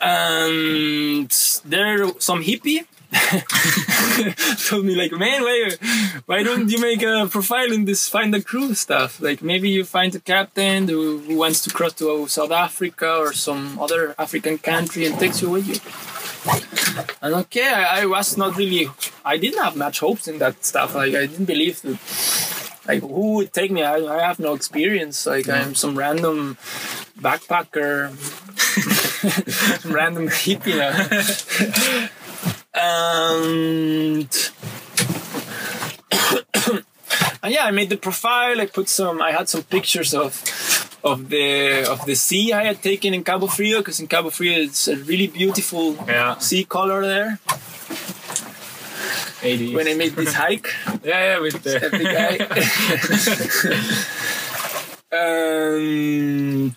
And there some hippie (laughs) told me like, man, why, why don't you make a profile in this find a crew stuff? Like maybe you find a captain who, who wants to cross to South Africa or some other African country and takes you with you. And okay, I, I was not really, I didn't have much hopes in that stuff. Like I didn't believe that, like who would take me? I, I have no experience. Like I'm some random backpacker, some (laughs) random hippie. now. (laughs) and (coughs) and yeah, I made the profile. I put some. I had some pictures of of the of the sea I had taken in Cabo Frio because in Cabo Frio it's a really beautiful Yeah. sea color there. 80. When I made this hike, (laughs) yeah, yeah, with the. hike. and (laughs) (laughs) um,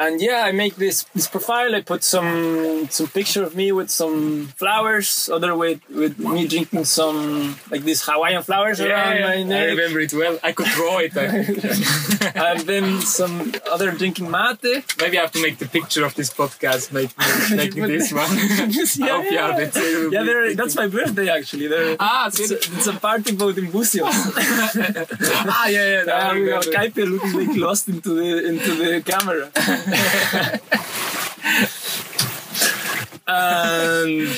and yeah, I make this this profile. I put some some picture of me with some flowers, other with with me drinking some like these Hawaiian flowers Yeah, around yeah, my I remember it well. I could draw it. I (laughs) and then some other drinking mate. Maybe I have to make the picture of this podcast, make, (laughs) make this one. (laughs) Yeah, I hope you have it. It Yeah, there, that's my birthday actually. There, Ah, it's, it's a, it's a party boat in Búzios. ah, yeah, yeah. Yeah, got. Kaipe looking like lost into the into the camera. And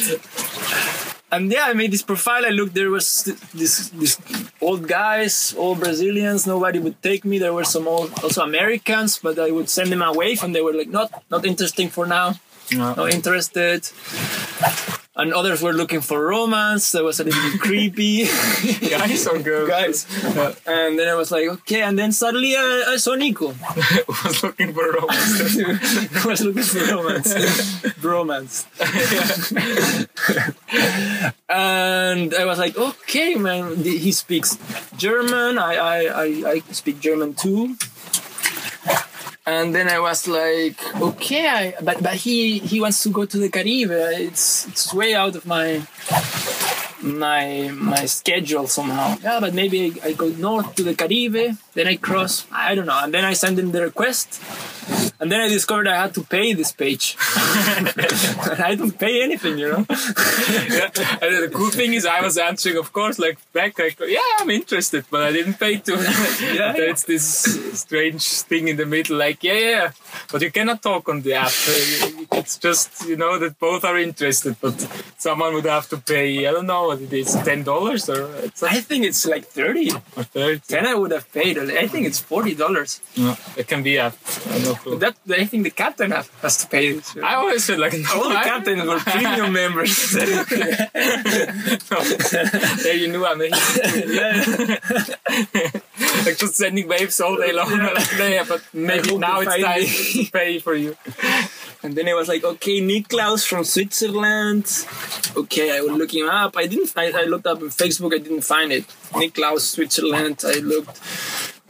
and yeah, I made this profile. I looked. There was this this old guys, all Brazilians. Nobody would take me. There were some old, also Americans, but I would send them away, and they were like, not not interesting for now. No. Not interested. And others were looking for romance. That was a little bit creepy. (laughs) Guys or girls? guys. And then I was like, okay. And then suddenly I, I saw Nico. (laughs) was looking for romance. (laughs) Was looking for romance. Bromance. and I was like, okay, man. He speaks German. I, I, I, I speak German too. And then I was like, okay, I, but but he he wants to go to the Caribe. It's it's way out of my my my schedule somehow. Yeah, but maybe I, I go north to the Caribe. Then I cross, I don't know, and then I send in the request, and then I discovered I had to pay this page. (laughs) I don't pay anything, you know. yeah. (laughs) And the cool thing is, I was answering, of course, like back, like, yeah, I'm interested, but I didn't pay to. (laughs) yeah, It's this strange thing in the middle, like, yeah, yeah, but you cannot talk on the app. It's just, you know, that both are interested, but someone would have to pay, I don't know what it is, $10 or. I think it's like 30 or 30. Then I would have paid. I think it's $40. Yeah, it can be a. That, I think the captain has to pay. This. I always said, like, no, all the (laughs) captains were premium (laughs) members. (laughs) there you knew I'm a like just sending waves all day long. like, yeah, but maybe now it's time to pay for you. And then it was like, okay, Niklaus from Switzerland. Okay, I was looking up. I didn't. I, I looked up on Facebook. I didn't find it. Niklaus Switzerland. I looked.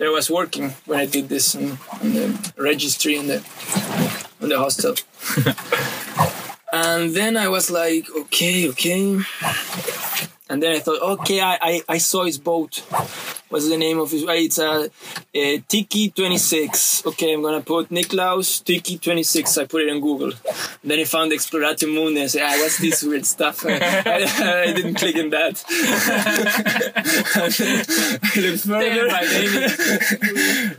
There was working when I did this in, in the registry in the in the hostel. (laughs) and then I was like, okay, okay. And then I thought, okay, I, I, I saw his boat. What's the name of his? It's a, a Tiki 26. Okay, I'm gonna put Niklaus Tiki 26. I put it in Google. And then I found Exploratio Mundi. I said, ah, what's this weird stuff? I, (laughs) I, I didn't click in that. (laughs) I looked further.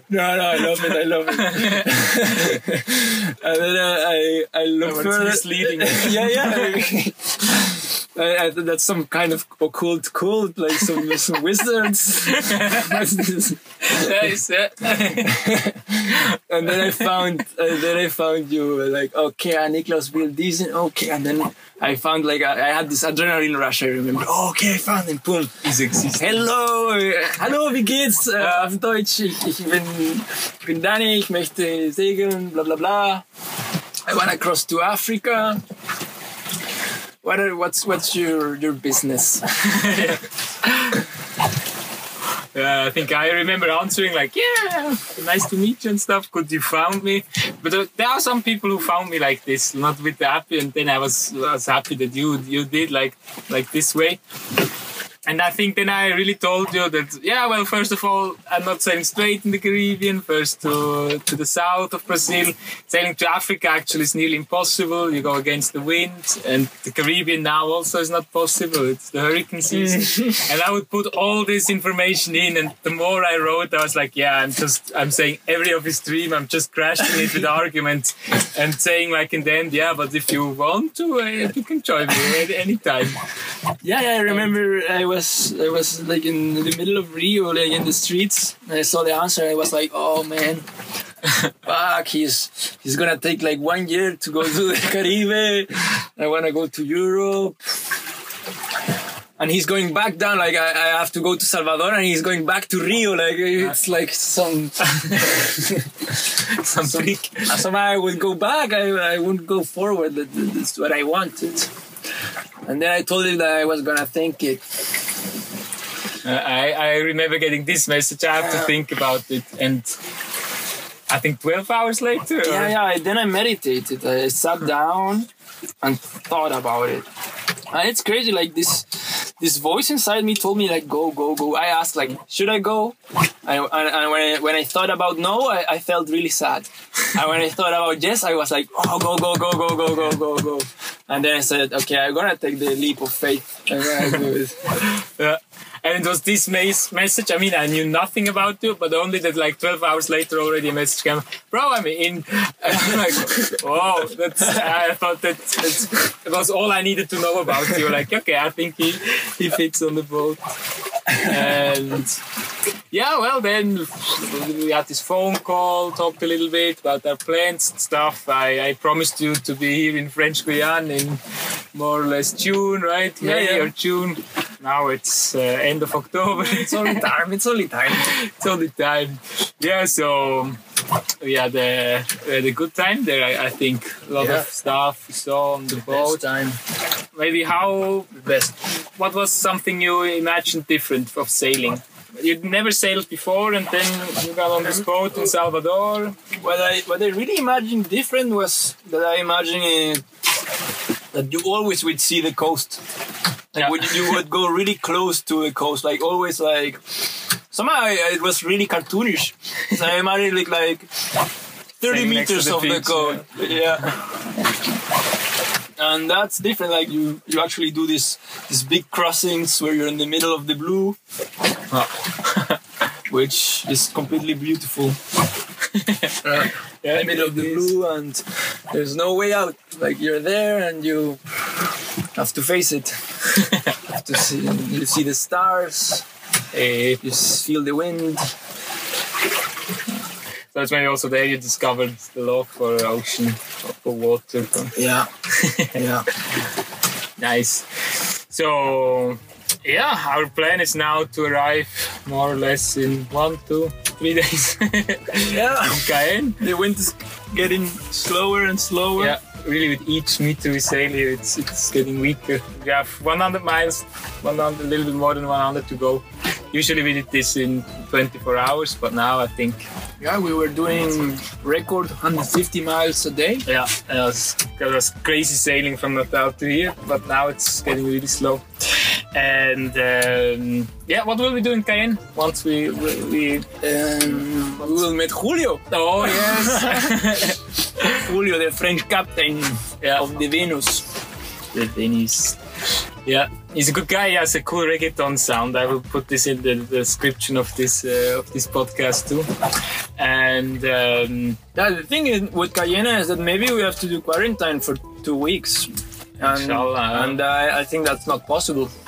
no, no, I love it. I love it. (laughs) and then I, I looked no, further. misleading. yeah, yeah. I, I, that's some kind of occult cult, like some, (laughs) some wizards. (laughs) nice, (laughs) and then I found, uh, then I found you like, okay, uh, Niklaus will this, okay, and then I found like I, I, had this adrenaline rush. I remember. Oh, okay, I found him. Boom. He's existing. Hello, hallo, wie geht's? Uh, auf Deutsch. Ich, ich bin, ich bin Danny. Ich möchte segeln. Bla bla bla. I wanna cross to Africa what are, what's what's your your business? (laughs) Uh, I think I remember answering like, "Yeah, nice to meet you and stuff. Good you found me." But uh, there are some people who found me like this, not with the app, and then I was was happy that you you did like like this way and I think then I really told you that yeah, well, first of all, I'm not sailing straight in the Caribbean. First to to the south of Brazil, sailing to Africa actually is nearly impossible. You go against the wind, and the Caribbean now also is not possible. It's the hurricane season, (laughs) and I would put all this information in. And the more I wrote, I was like, yeah, I'm just I'm saying every of his dream. I'm just crashing it with (laughs) arguments and saying like in the end, yeah, but if you want to, uh, you can join me at any time. Yeah, yeah, I remember. I was I was like in the middle of Rio, like in the streets, and I saw the answer. I was like, oh man, (laughs) fuck, he's he's gonna take like one year to go to the (laughs) Caribe. I wanna go to Europe. And he's going back down, like I, I have to go to Salvador, and he's going back to Rio. Like it's like some (laughs) some trick. So I would go back. I I wouldn't go forward. That's what I wanted. And then I told him that I was gonna think it. Uh, I, I remember getting this message. I have to think about it, and I think 12 hours later. Or? Yeah, yeah. Then I meditated. I sat down and thought about it. And it's crazy. Like this, this voice inside me told me like, go, go, go. I asked like, should I go? And, and, and when I, when I thought about no, I, I felt really sad. and when I thought about yes, I was like, oh, go, go, go, go, go, go, go, go. And then I said, okay, I'm gonna take the leap of faith. Do it. yeah. And it was this message. I mean, I knew nothing about you, but only that like 12 hours later already a message came, bro, I'm in. (laughs) I'm like, whoa, that's, I thought that it was all I needed to know about you. Like, okay, I think he, he fits on the boat. And yeah, well, then we had this phone call, talked a little bit about our plans and stuff. I, I promised you to be here in French Guiana in more or less June, right? Yeah, May yeah. or June. Now it's uh, end of October. (laughs) it's only time. It's only time. (laughs) it's only time. Yeah, so we had a, we had a good time there. I, I think a lot Yeah. of stuff we saw on the boat. Best time. Maybe how Best. what was something you imagined different of sailing? You'd never sailed before, and then you got on this boat in Salvador. What I what I really imagined different was that I imagined uh, that you always would see the coast. Like Yeah. when you would go really close to the coast, like always like somehow I, it was really cartoonish. So I imagined like like 30 Staying meters the of the coast. code. Yeah. And that's different. Like you, you actually do this these big crossings where you're in the middle of the blue, (laughs) which is completely beautiful. (laughs) Uh, Yeah, in the middle of the blue, and there's no way out. Like you're there, and you have to face it. (laughs) have to see, you see the stars. Eh, You feel the wind. That's when also there you discovered the love for ocean, for water. Yeah, (laughs) yeah. Nice. So, yeah, our plan is now to arrive more or less in one, two, three (laughs) days. Yeah. Cayenne. The wind is getting slower and slower. Yeah, really, with each meter we sail here, it's it's getting weaker. We have 100 miles, 100, a little bit more than 100 to go. Usually we did this in 24 hours, but now I think, Yeah, we were doing record 150 miles a day. yeah, it was, it was crazy sailing from Natal to here, but now it's getting really slow. And um, yeah, what will we do in Cayenne once we we, we Um, we will meet Julio. Oh (laughs) yes, (laughs) Julio, the French captain yeah. of the Venus. the Venus. Yeah, he's a good guy. He has a cool reggaeton sound. I will put this in the description of this uh, of this podcast too. And um, Yeah, the thing is with Cayenne is that maybe we have to do quarantine for two weeks. And, Inshallah. and I, I think that's not possible. (laughs)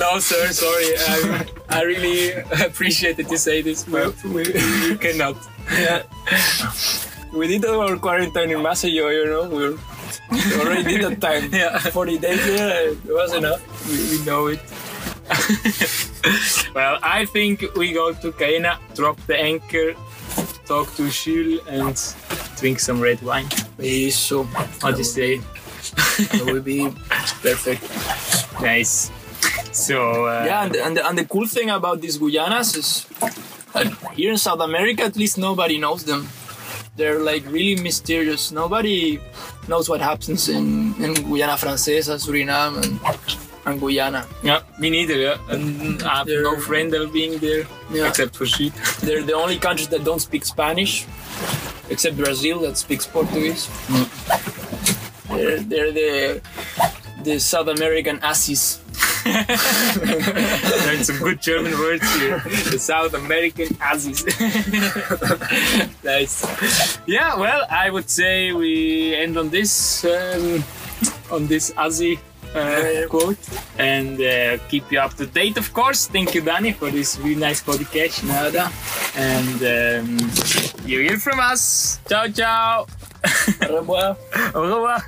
no, sir, sorry. I, I really appreciate that you say this, but we, we cannot. Yeah. we did our quarantine in Maceió, you know. We, (laughs) we already did that time. (laughs) Yeah. (laughs) 40 days there, it was enough. We, we know it. well, I think we go to Cayena, drop the anchor, talk to Jules, and drink some red wine. So, What do you say? that will be perfect. Nice. So uh, Yeah, and, and, the, and the cool thing about these Guyanas is here in South America, at least nobody knows them. They're like really mysterious. Nobody knows what happens in, in Guyana Francesa, Suriname, and, and Guyana. Yeah, me neither. Yeah, and I have They're- no friend that being there Yeah. except for she. They're the only countries that don't speak Spanish, except Brazil that speaks Portuguese. Mm. They're, they're the the South American asses. (laughs) Learned some good German words here. The South American Aussies. (laughs) nice. Yeah, well, I would say we end on this um, on this Aussie uh, quote and uh, keep you up to date, of course. Thank you, Danny, for this really nice podcast. Nada. And um, you hear from us. Ciao, ciao. Au revoir. (laughs) Au revoir.